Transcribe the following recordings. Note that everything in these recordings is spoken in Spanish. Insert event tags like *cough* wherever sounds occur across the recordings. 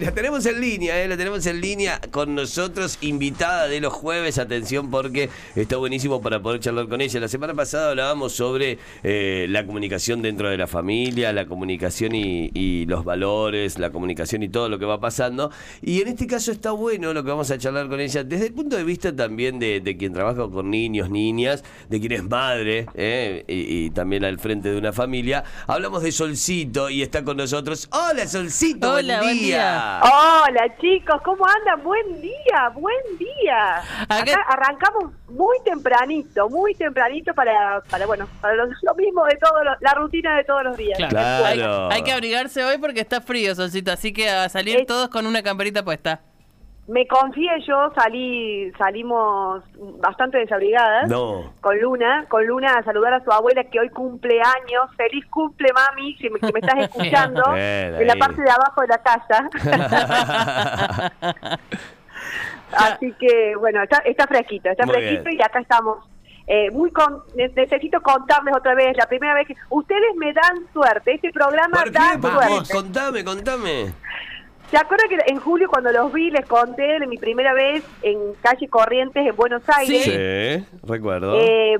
La tenemos en línea, ¿eh? la tenemos en línea con nosotros, invitada de los jueves. Atención, porque está buenísimo para poder charlar con ella. La semana pasada hablábamos sobre eh, la comunicación dentro de la familia, la comunicación y, los valores, la comunicación y todo lo que va pasando. Y en este caso está bueno lo que vamos a charlar con ella desde el punto de vista también de, quien trabaja con niños, niñas, de quien es madre ¿eh? y, y, también al frente de una familia. Hablamos de Solcito y está con nosotros. Hola, Solcito, Hola, buen día. Hola chicos, ¿cómo andan? Buen día, buen día. Acá arrancamos muy tempranito, muy tempranito para, para bueno, para lo, mismo de todo, la rutina de todos los días. Claro. Hay, que abrigarse hoy porque está frío, Solcito, así que a salir todos con una camperita puesta. Me confié yo, salí, salimos bastante desabrigadas. No. Con Luna, con Luna a saludar a su abuela que hoy cumple años. Feliz cumple, mami, si me, estás *laughs* escuchando, en la parte de abajo de la casa. *laughs* *laughs* Así que, bueno, está, está fresquito, está fresquito y acá estamos. Eh, muy con, necesito contarles otra vez, la primera vez que ustedes me dan suerte, este programa da suerte. Contame, contame. ¿Se acuerdan que en julio cuando los vi les conté de mi primera vez en calle Corrientes en Buenos Aires? Sí, recuerdo. Eh,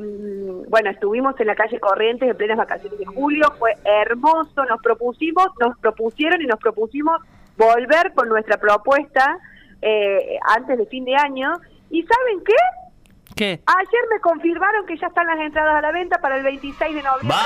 bueno, estuvimos en la calle Corrientes en plenas vacaciones de julio, fue hermoso, nos propusimos, nos propusieron y nos propusimos volver con nuestra propuesta eh, antes de fin de año. ¿Y saben qué? Ayer me confirmaron que ya están las entradas a la venta para el 26 de noviembre.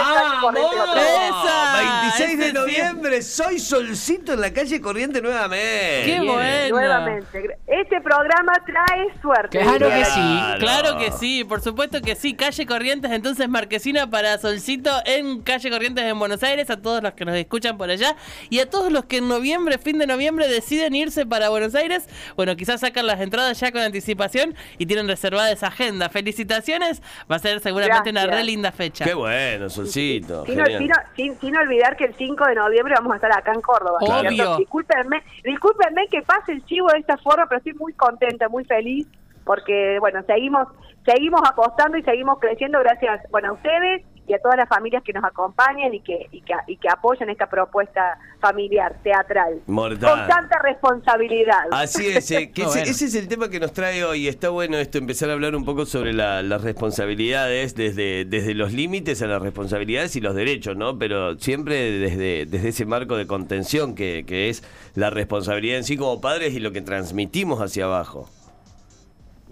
¡Vamos! 26 de noviembre, soy solcito en la calle Corriente nuevamente. ¡Qué bueno! Nuevamente. Este programa trae suerte. Claro que sí, claro que sí, por supuesto que sí. Calle Corrientes, entonces Marquesina para Solcito en Calle Corrientes en Buenos Aires, a todos los que nos escuchan por allá y a todos los que en noviembre, fin de noviembre, deciden irse para Buenos Aires. Bueno, quizás sacan las entradas ya con anticipación y tienen reservada esa agenda Felicitaciones, va a ser seguramente una re linda fecha. Qué bueno, Solcito. Sin, olvidar que el 5 de noviembre vamos a estar acá en Córdoba. Obvio. Discúlpenme, discúlpenme que pase el chivo de esta forma, pero estoy muy contenta, muy feliz, porque, bueno, seguimos seguimos apostando y seguimos creciendo gracias, bueno, a ustedes y a todas las familias que nos acompañan y que, y que, y que apoyan esta propuesta familiar, teatral. Con tanta responsabilidad. Así es, eh, *laughs* ese, es el tema que nos trae hoy. Está bueno esto, empezar a hablar un poco sobre las responsabilidades, desde, desde los límites a las responsabilidades y los derechos, ¿no? Pero siempre desde, desde ese marco de contención que, que es la responsabilidad en sí como padres y lo que transmitimos hacia abajo.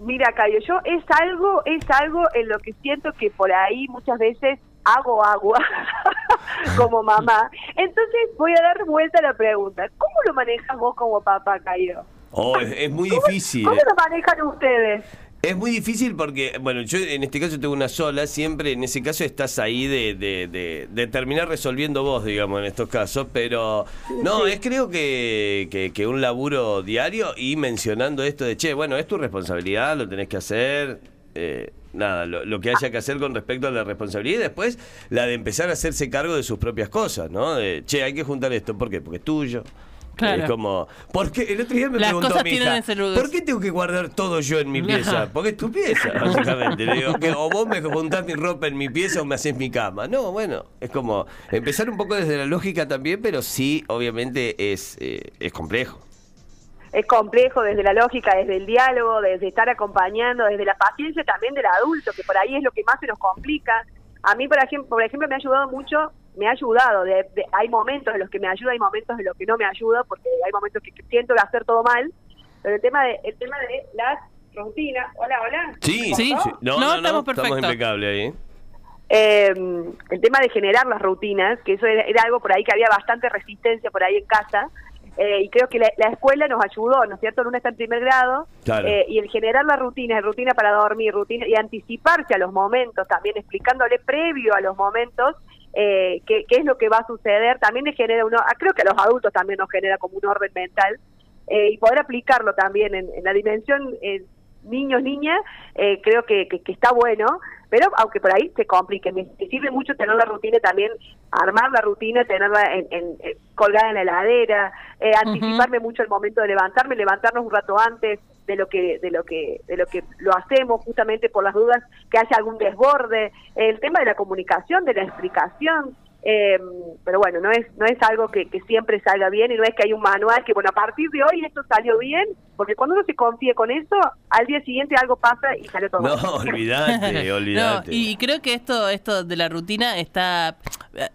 Mira, Cayo, yo es algo, es algo en lo que siento que por ahí muchas veces hago agua *laughs* como mamá. Entonces voy a dar vuelta a la pregunta. ¿Cómo lo manejas vos como papá, Cayo? Oh, es, muy difícil. ¿Cómo lo manejan ustedes? Es muy difícil porque, bueno, yo en este caso tengo una sola, siempre en ese caso estás ahí de, de, de, terminar resolviendo vos, digamos, en estos casos, pero no, es creo que, que, un laburo diario y mencionando esto de, che, bueno, es tu responsabilidad, lo tenés que hacer, eh, nada, lo, lo, que haya que hacer con respecto a la responsabilidad y después la de empezar a hacerse cargo de sus propias cosas, ¿no? De, che, hay que juntar esto, ¿por qué? Porque es tuyo. Es como, ¿por qué? El otro día me preguntó mi hija, ¿por qué tengo que guardar todo yo en mi pieza? Porque es tu pieza, *laughs* básicamente. Le digo, que, o vos me juntás mi ropa en mi pieza o me haces mi cama. No, bueno, es como empezar un poco desde la lógica también, pero sí, obviamente es, eh, es complejo. Es complejo desde la lógica, desde el diálogo, desde estar acompañando, desde la paciencia también del adulto, que por ahí es lo que más se nos complica. A mí, por ejemplo, por ejemplo me ha ayudado mucho me ha ayudado. De, hay momentos en los que me ayuda, hay momentos en los que no me ayuda, porque hay momentos que, siento que hacer todo mal. Pero el tema de, el tema de las rutinas. Hola, hola. Sí, sí. No, no, no, estamos, estamos impecables ahí. Eh, el tema de generar las rutinas, que eso era, algo por ahí que había bastante resistencia por ahí en casa. Eh, y creo que la, escuela nos ayudó, ¿no es cierto? Luna está en primer grado eh, y el generar las rutinas, rutina para dormir, rutina y anticiparse a los momentos, también explicándole previo a los momentos eh, qué, es lo que va a suceder, también le genera uno, ah, creo que a los adultos también nos genera como un orden mental, eh, y poder aplicarlo también en, la dimensión eh, niños, niñas, eh, creo que, que, está bueno, pero aunque por ahí se complique, me, sirve mucho tener la rutina también, armar la rutina, tenerla en, colgada en la heladera, anticiparme mucho el momento de levantarme, levantarnos un rato antes, de lo que de lo que de lo que lo hacemos justamente por las dudas que haya algún desborde. El tema de la comunicación de la explicación eh, pero bueno, no es no es algo que, siempre salga bien y no es que hay un manual que, bueno, a partir de hoy esto salió bien, porque cuando uno se confía con eso, al día siguiente algo pasa y sale todo No, *laughs* olvídate, *laughs* olvídate. y creo que esto, esto de la rutina está...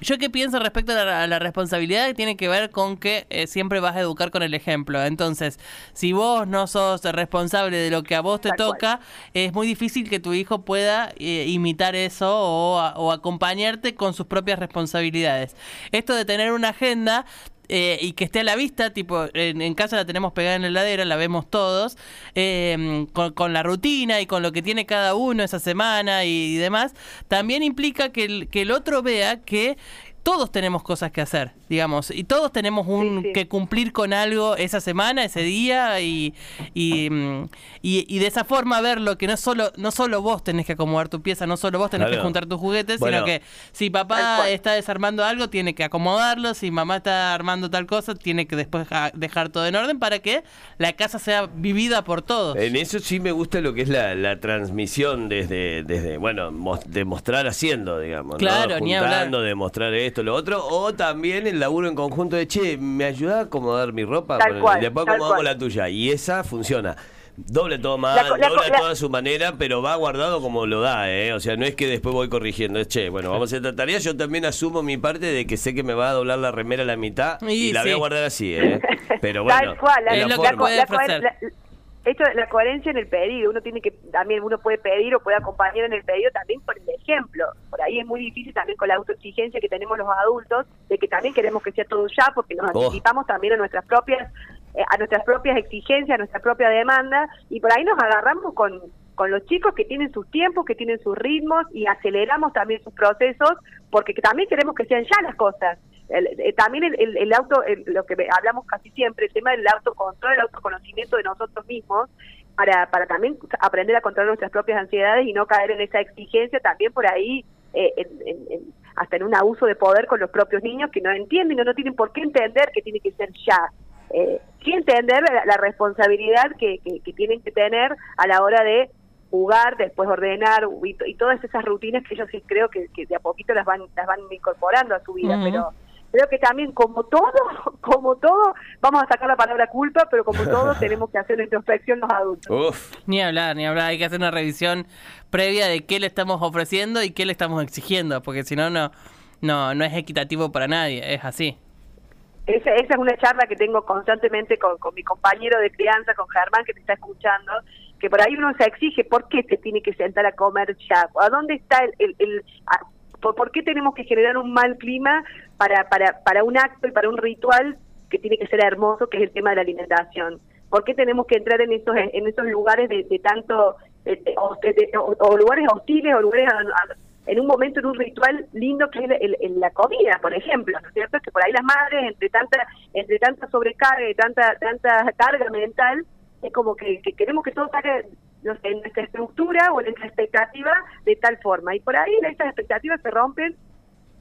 Yo que pienso respecto a la, responsabilidad tiene que ver con que eh, siempre vas a educar con el ejemplo. Entonces, si vos no sos responsable de lo que a vos te toca, es muy difícil que tu hijo pueda eh, imitar eso o, o acompañarte con sus propias responsabilidades Esto de tener una agenda eh, y que esté a la vista, tipo, en, casa la tenemos pegada en la heladera, la vemos todos, em, con, la rutina y con lo que tiene cada uno esa semana y, demás, también implica que el, que el otro vea que todos tenemos cosas que hacer, digamos, y todos tenemos un que cumplir con algo esa semana, ese día, y, mm, y, y, de esa forma verlo, que no solo, no solo vos tenés que acomodar tu pieza, no solo vos tenés que juntar tus juguetes, sino que si papá está desarmando algo, tiene que acomodarlo, si mamá está armando tal cosa, tiene que después dejar todo en orden para que la casa sea vivida por todos. En eso sí me gusta lo que es la, la transmisión desde, desde, bueno, demostrar haciendo, digamos. Claro, ni hablar. demostrar esto lo otro, o también el laburo en conjunto de, che, ¿me ayuda a acomodar mi ropa? Tal cual, después acomodamos la tuya. Y esa funciona. Doble toma, doble a toda su manera, pero va guardado como lo da, ¿eh? O sea, no es que después voy corrigiendo, es che, bueno, vamos a hacer tarea. Yo también asumo mi parte de que sé que me va a doblar la remera a la mitad y, la voy a guardar así, ¿eh? Pero *laughs* bueno, Tal cual, la, la, esto la coherencia en el pedido uno tiene que también uno puede pedir o puede acompañar en el pedido también por el ejemplo por ahí es muy difícil también con la autoexigencia que tenemos los adultos de que también queremos que sea todo ya porque nos oh. anticipamos también a nuestras propias eh, a nuestras propias exigencias a nuestra propia demanda y por ahí nos agarramos con con los chicos que tienen sus tiempos, que tienen sus ritmos y aceleramos también sus procesos porque también queremos que sean ya las cosas. Eh, también el, el, auto, lo que hablamos casi siempre, el tema del autocontrol, el autoconocimiento de nosotros mismos, para, para también aprender a controlar nuestras propias ansiedades y no caer en esa exigencia también por ahí, eh, hasta en un abuso de poder con los propios niños que no entienden y no, tienen por qué entender que tiene que ser ya. Eh, sí entender la, responsabilidad que, que, tienen que tener a la hora de jugar, después ordenar y, todas esas rutinas que ellos sí creo que, que, de a poquito las van las van incorporando a su vida, pero creo que también como todo, *laughs* como todo, vamos a sacar la palabra culpa, pero como todo *laughs* tenemos que hacer una introspección los adultos. Ni hablar, ni hablar, hay que hacer una revisión previa de qué le estamos ofreciendo y qué le estamos exigiendo, porque si no, no, no, no es equitativo para nadie, es así. Esa, esa es una charla que tengo constantemente con, con mi compañero de crianza, con Germán, que te está escuchando, que por ahí uno se exige, ¿por qué te tiene que sentar a comer ya? ¿A dónde está el, el, ¿Por qué tenemos que generar un mal clima para, para, para un acto y para un ritual que tiene que ser hermoso, que es el tema de la alimentación? ¿Por qué tenemos que entrar en estos, en estos lugares de, tanto, o, lugares hostiles, o lugares en un momento, en un ritual lindo que es la comida, por ejemplo, ¿no es cierto? Que por ahí las madres, entre tanta, entre tanta sobrecarga y tanta, tanta carga mental, es como que, queremos que todo salga en nuestra estructura o en nuestra expectativa de tal forma. Y por ahí estas expectativas se rompen,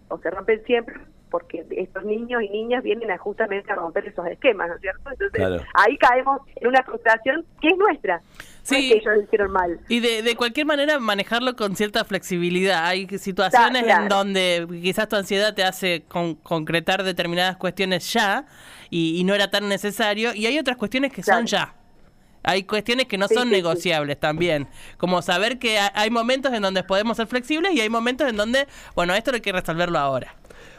o se rompen siempre, porque estos niños y niñas vienen a justamente a romper esos esquemas, ¿no es cierto? Entonces ahí caemos en una frustración que es nuestra. Sí, que ellos hicieron mal. Y de, de cualquier manera manejarlo con cierta flexibilidad. Hay situaciones en donde quizás tu ansiedad te hace concretar determinadas cuestiones ya y, y, no era tan necesario. Y hay otras cuestiones que son ya. Hay cuestiones que no son negociables también. Como saber que hay momentos en donde podemos ser flexibles y hay momentos en donde, bueno, esto hay que resolverlo ahora.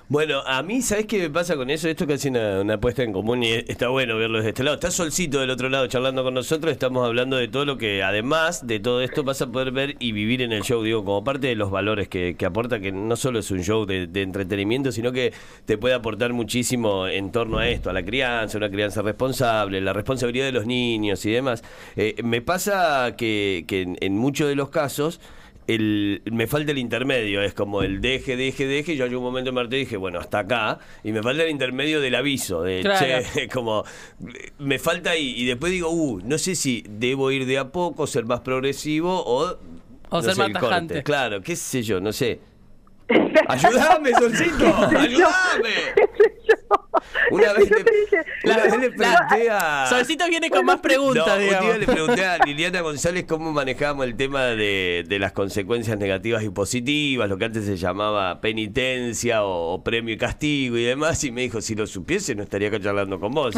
Bueno, a mí, ¿sabes qué me pasa con eso? Esto que hace una, una apuesta en común y está bueno verlo desde este lado. Está Solcito del otro lado charlando con nosotros. Estamos hablando de todo lo que, además de todo esto, vas a poder ver y vivir en el show, digo, como parte de los valores que, que aporta, que no solo es un show de, entretenimiento, sino que te puede aportar muchísimo en torno a esto, a la crianza, una crianza responsable, la responsabilidad de los niños y demás. Eh, me pasa que, que en muchos de los casos el, me falta el intermedio, es como el deje, deje, deje. Yo hay un momento en Marte dije, bueno, hasta acá. Y me falta el intermedio del aviso, de che, *laughs* como me falta ahí. Y después digo, uh, no sé si debo ir de a poco, ser más progresivo o. O ser más tajante. Claro, qué sé yo, no sé. *laughs* ¡Ayúdame, Solcito! *laughs* ¡Ayúdame! *laughs* Una vez, le, una vez le pregunté a. *laughs* Solcito viene con más preguntas, no, Un día le pregunté a *laughs* Liliana González cómo manejábamos el tema de, de, las consecuencias negativas y positivas, lo que antes se llamaba penitencia o, premio y castigo y demás. Y me dijo: si lo supiese, no estaría acá charlando con vos.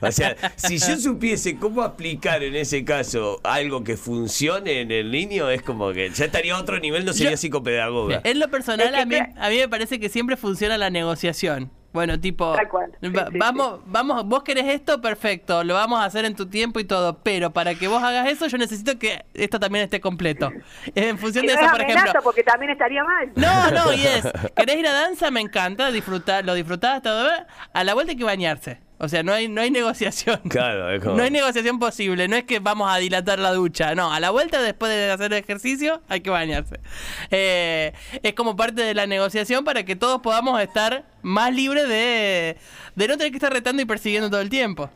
O sea, si yo supiese cómo aplicar en ese caso algo que funcione en el niño, es como que ya estaría a otro nivel, no sería psicopedagoga. En lo personal, a mí, a mí me parece que siempre funciona la negociación. Bueno, tipo, vamos, vamos, vos querés esto, perfecto, lo vamos a hacer en tu tiempo y todo, pero para que vos hagas eso, yo necesito que esto también esté completo. *laughs* En función de eso, por ejemplo. porque también estaría mal. No, no, y es, *laughs* querés ir a danza, me encanta, disfrutar, lo disfrutás, todo, a la vuelta hay que bañarse. O sea, no hay, no hay negociación. *laughs* Claro, es como... No hay negociación posible. No es que vamos a dilatar la ducha. No, a la vuelta, después de hacer ejercicio, hay que bañarse. Eh, es como parte de la negociación para que todos podamos estar más libres de, de no tener que estar retando y persiguiendo todo el tiempo.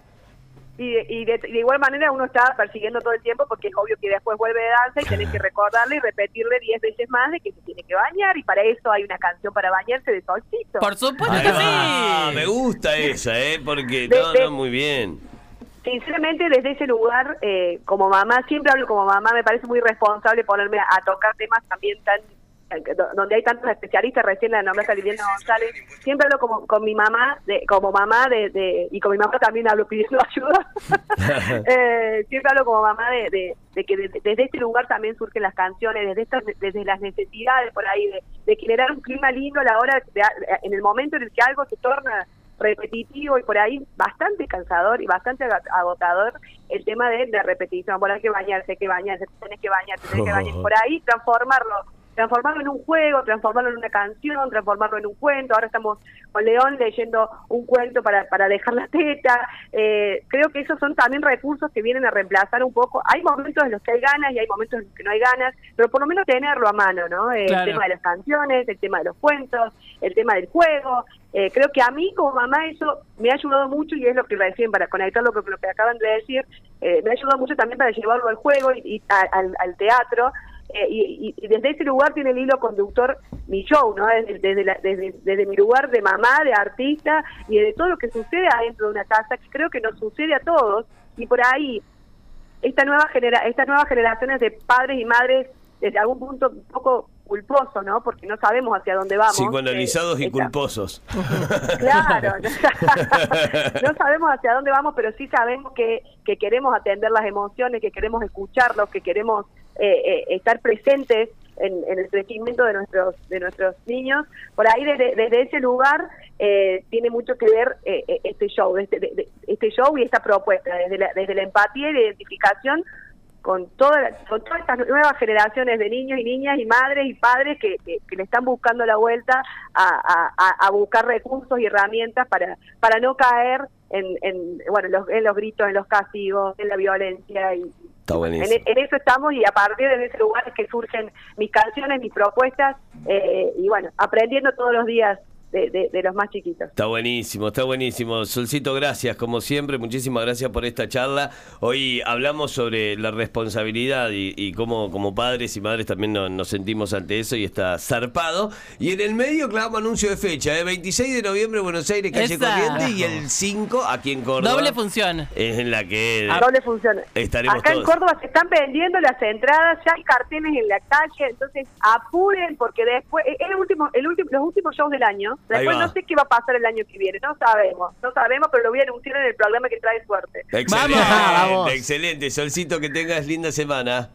Y, de, igual manera uno está persiguiendo todo el tiempo porque es obvio que después vuelve de danza y tenés que recordarle y repetirle diez veces más de que se tiene que bañar y para eso hay una canción para bañarse de solcito. Por supuesto que sí. Me gusta esa, ¿eh? Porque todo muy bien. Sinceramente, desde ese lugar, eh, como mamá, siempre hablo como mamá, me parece muy responsable ponerme a tocar temas también tan donde hay tantos especialistas, recién la nombraste Liliana González, siempre hablo como, con mi mamá, de, como mamá de, y con mi mamá también hablo pidiendo *laughs* ayuda, *laughs* eh, siempre hablo como mamá de, que desde este lugar también surgen las canciones, desde estas, desde las necesidades por ahí, de, generar un clima lindo a la hora, en el momento en el que algo se torna repetitivo y por ahí bastante cansador y bastante agotador el tema de, de repetición, por hay que bañarse, que bañarse, tenés que bañarse, tenés que bañarse, *laughs* por ahí transformarlo transformarlo en un juego, transformarlo en una canción, transformarlo en un cuento. Ahora estamos con León leyendo un cuento para, para dejar la teta. Eh, creo que esos son también recursos que vienen a reemplazar un poco. Hay momentos en los que hay ganas y hay momentos en los que no hay ganas, pero por lo menos tenerlo a mano, ¿no? El tema de las canciones, el tema de los cuentos, el tema del juego. Eh, creo que a mí como mamá eso me ha ayudado mucho y es lo que recién para conectarlo con lo que acaban de decir, eh, me ha ayudado mucho también para llevarlo al juego y, al, al teatro eh, y, desde ese lugar tiene el hilo conductor mi show, ¿no? Desde, desde, mi lugar de mamá, de artista y de todo lo que sucede adentro de una casa, que creo que nos sucede a todos. Y por ahí, esta nueva genera estas nuevas generaciones de padres y madres, desde algún punto un poco culposo, ¿no? Porque no sabemos hacia dónde vamos. Psicoanalizados y culposos. *laughs* Claro, *laughs* no, sabemos hacia dónde vamos, pero sí sabemos que, que queremos atender las emociones, que queremos escucharlos, que queremos eh, eh, estar presentes en, el crecimiento de nuestros de nuestros niños. Por ahí desde, ese lugar eh, tiene mucho que ver este show, este, este show y esta propuesta, desde la, desde la empatía y la identificación con, toda, con todas estas nuevas generaciones de niños y niñas y madres y padres que, que, le están buscando la vuelta a, a, buscar recursos y herramientas para, para no caer en, en, bueno, los, en los gritos, en los castigos, en la violencia y, en, eso estamos y a partir de ese lugar es que surgen mis canciones, mis propuestas eh, y bueno, aprendiendo todos los días de, los más chiquitos. Está buenísimo, está buenísimo. Solcito, gracias, como siempre, muchísimas gracias por esta charla. Hoy hablamos sobre la responsabilidad y, cómo como padres y madres también nos, sentimos ante eso y está zarpado. Y en el medio clavamos anuncio de fecha, ¿eh? 26 de noviembre Buenos Aires, calle Corriente, y el 5 aquí en Córdoba. Doble función. Es en la que... doble función. Estaremos Acá en Córdoba se están vendiendo las entradas, ya hay carteles en la calle, entonces apuren porque después, es el último, el último, los últimos shows del año Después no sé qué va a pasar el año que viene, no sabemos, no sabemos, pero lo voy a anunciar en el programa que trae suerte. Excelente, *laughs* vamos. excelente. Solcito, que tengas linda semana.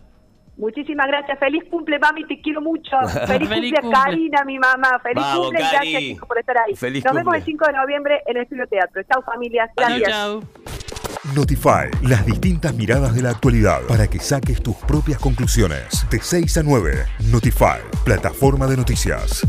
Muchísimas gracias. Feliz cumple, mami. Te quiero mucho. *laughs* Feliz, cumple a Karina, mi mamá. Feliz cumple y gracias por estar ahí. Nos vemos el 5 de noviembre en el Estudio Teatro. Chao, familias. Gracias. Chao. Notify, las distintas miradas de la actualidad para que saques tus propias conclusiones. De 6 a 9, Notify, plataforma de noticias.